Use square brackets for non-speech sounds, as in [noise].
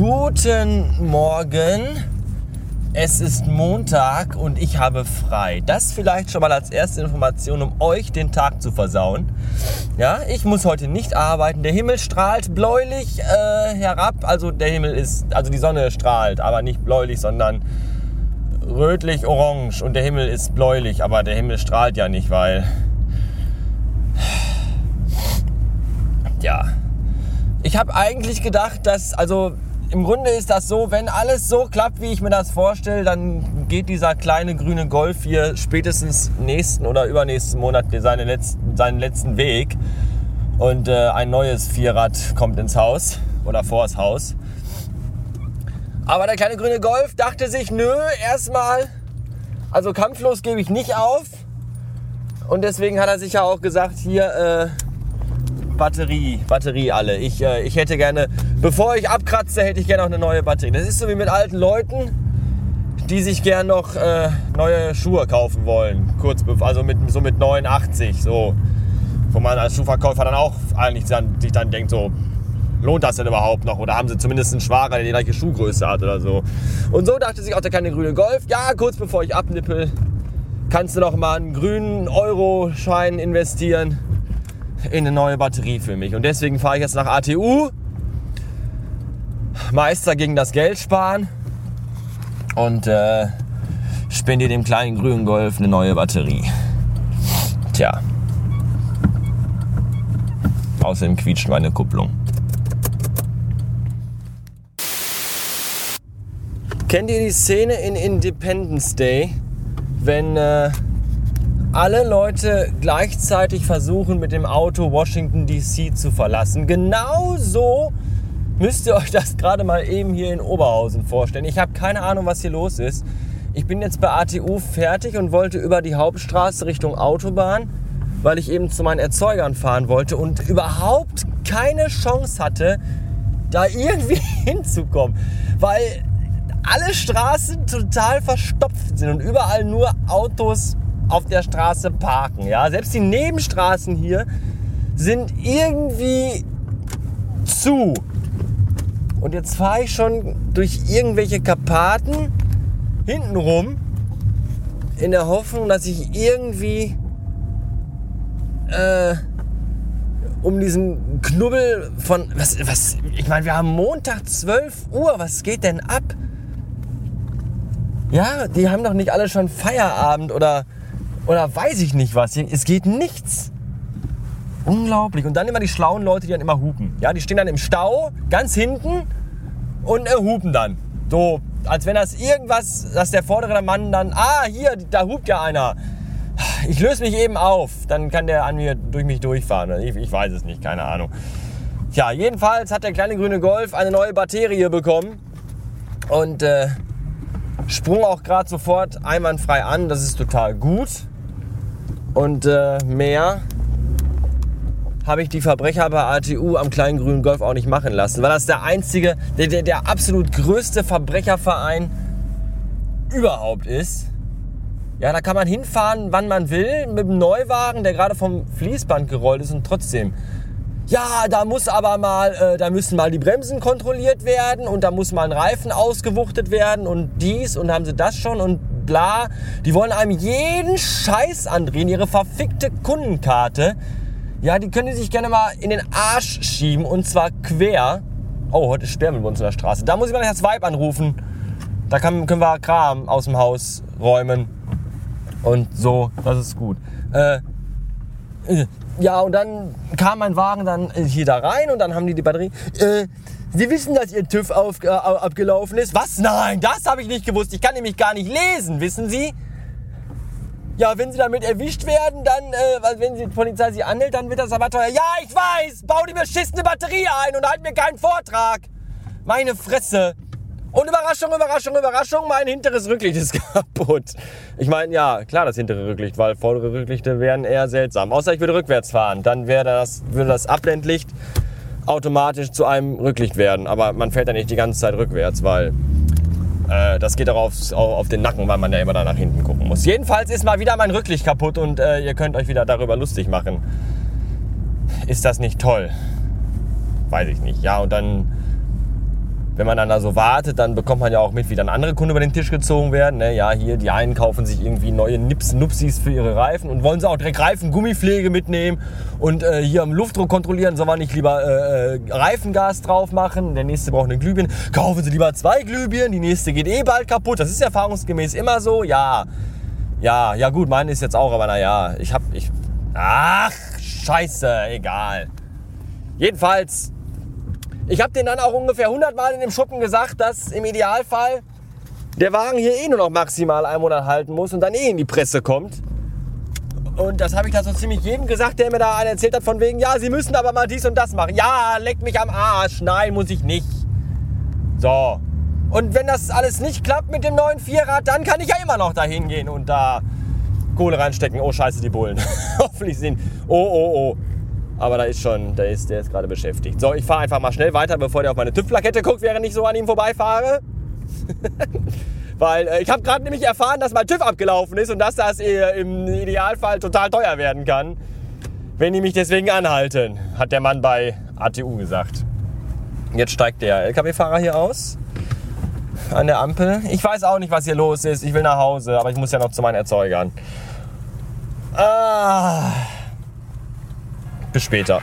Guten Morgen. Es ist Montag und ich habe frei. Das vielleicht schon mal als erste Information, um euch den Tag zu versauen. Ja, ich muss heute nicht arbeiten. Der Himmel strahlt bläulich äh, herab. Also der Himmel ist, also die Sonne strahlt, aber nicht bläulich, sondern rötlich-orange. Und der Himmel ist bläulich, aber der Himmel strahlt ja nicht, weil ja. Ich habe eigentlich gedacht, dass, also im Grunde ist das so, wenn alles so klappt, wie ich mir das vorstelle, dann geht dieser kleine grüne Golf hier spätestens nächsten oder übernächsten Monat seine letzten, seinen letzten Weg. Und äh, ein neues Vierrad kommt ins Haus oder vors Haus. Aber der kleine grüne Golf dachte sich, nö, erstmal, also kampflos gebe ich nicht auf. Und deswegen hat er sich ja auch gesagt, hier, äh, Batterie, Batterie alle. Ich, äh, ich hätte gerne, bevor ich abkratze, hätte ich gerne auch eine neue Batterie. Das ist so wie mit alten Leuten, die sich gerne noch äh, neue Schuhe kaufen wollen. Kurz, also mit, so mit 89, so. Wo man als Schuhverkäufer dann auch eigentlich dann, sich dann denkt, so, lohnt das denn überhaupt noch? Oder haben sie zumindest einen Schwager, der die gleiche Schuhgröße hat oder so. Und so dachte sich auch der kleine grüne Golf, ja, kurz bevor ich abnippel, kannst du noch mal einen grünen Euro-Schein investieren in eine neue Batterie für mich. Und deswegen fahre ich jetzt nach ATU. Meister gegen das Geld sparen. Und äh, spende dem kleinen grünen Golf eine neue Batterie. Tja. Außerdem quietscht meine Kupplung. Kennt ihr die Szene in Independence Day, wenn äh, alle Leute gleichzeitig versuchen, mit dem Auto Washington DC zu verlassen. Genauso müsst ihr euch das gerade mal eben hier in Oberhausen vorstellen. Ich habe keine Ahnung, was hier los ist. Ich bin jetzt bei ATU fertig und wollte über die Hauptstraße Richtung Autobahn, weil ich eben zu meinen Erzeugern fahren wollte und überhaupt keine Chance hatte, da irgendwie [laughs] hinzukommen. Weil alle Straßen total verstopft sind und überall nur Autos auf der Straße parken. Ja? Selbst die Nebenstraßen hier sind irgendwie zu. Und jetzt fahre ich schon durch irgendwelche Karpaten hintenrum in der Hoffnung, dass ich irgendwie äh, um diesen Knubbel von was was ich meine, wir haben Montag 12 Uhr, was geht denn ab? Ja, die haben doch nicht alle schon Feierabend oder oder weiß ich nicht was. Es geht nichts. Unglaublich. Und dann immer die schlauen Leute, die dann immer hupen. Ja, die stehen dann im Stau, ganz hinten und äh, hupen dann. So, als wenn das irgendwas, dass der vordere Mann dann, ah, hier, da hupt ja einer. Ich löse mich eben auf. Dann kann der an mir durch mich durchfahren. Ich, ich weiß es nicht, keine Ahnung. Tja, jedenfalls hat der kleine grüne Golf eine neue Batterie bekommen. Und äh, sprung auch gerade sofort einwandfrei an. Das ist total gut. Und äh, mehr habe ich die Verbrecher bei ATU am kleinen grünen Golf auch nicht machen lassen, weil das der einzige, der, der, der absolut größte Verbrecherverein überhaupt ist. Ja, da kann man hinfahren, wann man will, mit einem Neuwagen, der gerade vom Fließband gerollt ist und trotzdem. Ja, da muss aber mal, äh, da müssen mal die Bremsen kontrolliert werden und da muss mal ein Reifen ausgewuchtet werden und dies und haben sie das schon und bla. Die wollen einem jeden Scheiß andrehen, ihre verfickte Kundenkarte. Ja, die können die sich gerne mal in den Arsch schieben und zwar quer. Oh, heute ist Sperrmüll bei uns in der Straße. Da muss ich mal das Vibe anrufen. Da kann, können wir Kram aus dem Haus räumen. Und so, das ist gut. Äh, äh ja, und dann kam mein Wagen dann hier da rein und dann haben die die Batterie. Äh, Sie wissen, dass Ihr TÜV auf, äh, abgelaufen ist? Was? Nein, das habe ich nicht gewusst. Ich kann nämlich gar nicht lesen, wissen Sie? Ja, wenn Sie damit erwischt werden, dann, äh, wenn die Polizei Sie anhält, dann wird das aber teuer. Ja, ich weiß! Bau die beschissene Batterie ein und halt mir keinen Vortrag! Meine Fresse! Und Überraschung, Überraschung, Überraschung, mein hinteres Rücklicht ist [laughs] kaputt. Ich meine, ja, klar, das hintere Rücklicht, weil vordere Rücklichter wären eher seltsam. Außer ich würde rückwärts fahren, dann wäre das, würde das Abblendlicht automatisch zu einem Rücklicht werden. Aber man fährt ja nicht die ganze Zeit rückwärts, weil äh, das geht auch auf, auf, den Nacken, weil man ja immer da nach hinten gucken muss. Jedenfalls ist mal wieder mein Rücklicht kaputt und äh, ihr könnt euch wieder darüber lustig machen. Ist das nicht toll? Weiß ich nicht. Ja, und dann wenn man dann da so wartet, dann bekommt man ja auch mit, wie dann andere Kunden über den Tisch gezogen werden. Ne? Ja, hier, die einen kaufen sich irgendwie neue Nips, Nupsis für ihre Reifen und wollen sie auch direkt Reifengummipflege mitnehmen und äh, hier am Luftdruck kontrollieren, soll man nicht lieber äh, äh, Reifengas drauf machen. Der nächste braucht eine Glühbirne. Kaufen sie lieber zwei Glühbirnen, die nächste geht eh bald kaputt. Das ist erfahrungsgemäß immer so. Ja, ja, ja gut, meine ist jetzt auch, aber naja, ich hab, ich, ach, scheiße, egal. Jedenfalls ich habe den dann auch ungefähr 100 Mal in dem Schuppen gesagt, dass im Idealfall der Wagen hier eh nur noch maximal einen Monat halten muss und dann eh in die Presse kommt. Und das habe ich da so ziemlich jedem gesagt, der mir da einen erzählt hat, von wegen, ja, Sie müssen aber mal dies und das machen. Ja, leck mich am Arsch. Nein, muss ich nicht. So. Und wenn das alles nicht klappt mit dem neuen Vierrad, dann kann ich ja immer noch dahin gehen und da Kohle reinstecken. Oh, scheiße, die Bullen. [laughs] Hoffentlich sind. Oh, oh, oh. Aber da ist schon, der ist, der ist gerade beschäftigt. So, ich fahre einfach mal schnell weiter, bevor der auf meine TÜV-Plakette guckt, während ich so an ihm vorbeifahre. [laughs] Weil äh, ich habe gerade nämlich erfahren, dass mein TÜV abgelaufen ist und dass das äh, im Idealfall total teuer werden kann, wenn die mich deswegen anhalten, hat der Mann bei ATU gesagt. Jetzt steigt der LKW-Fahrer hier aus an der Ampel. Ich weiß auch nicht, was hier los ist. Ich will nach Hause, aber ich muss ja noch zu meinen Erzeugern. Ah. Bis später.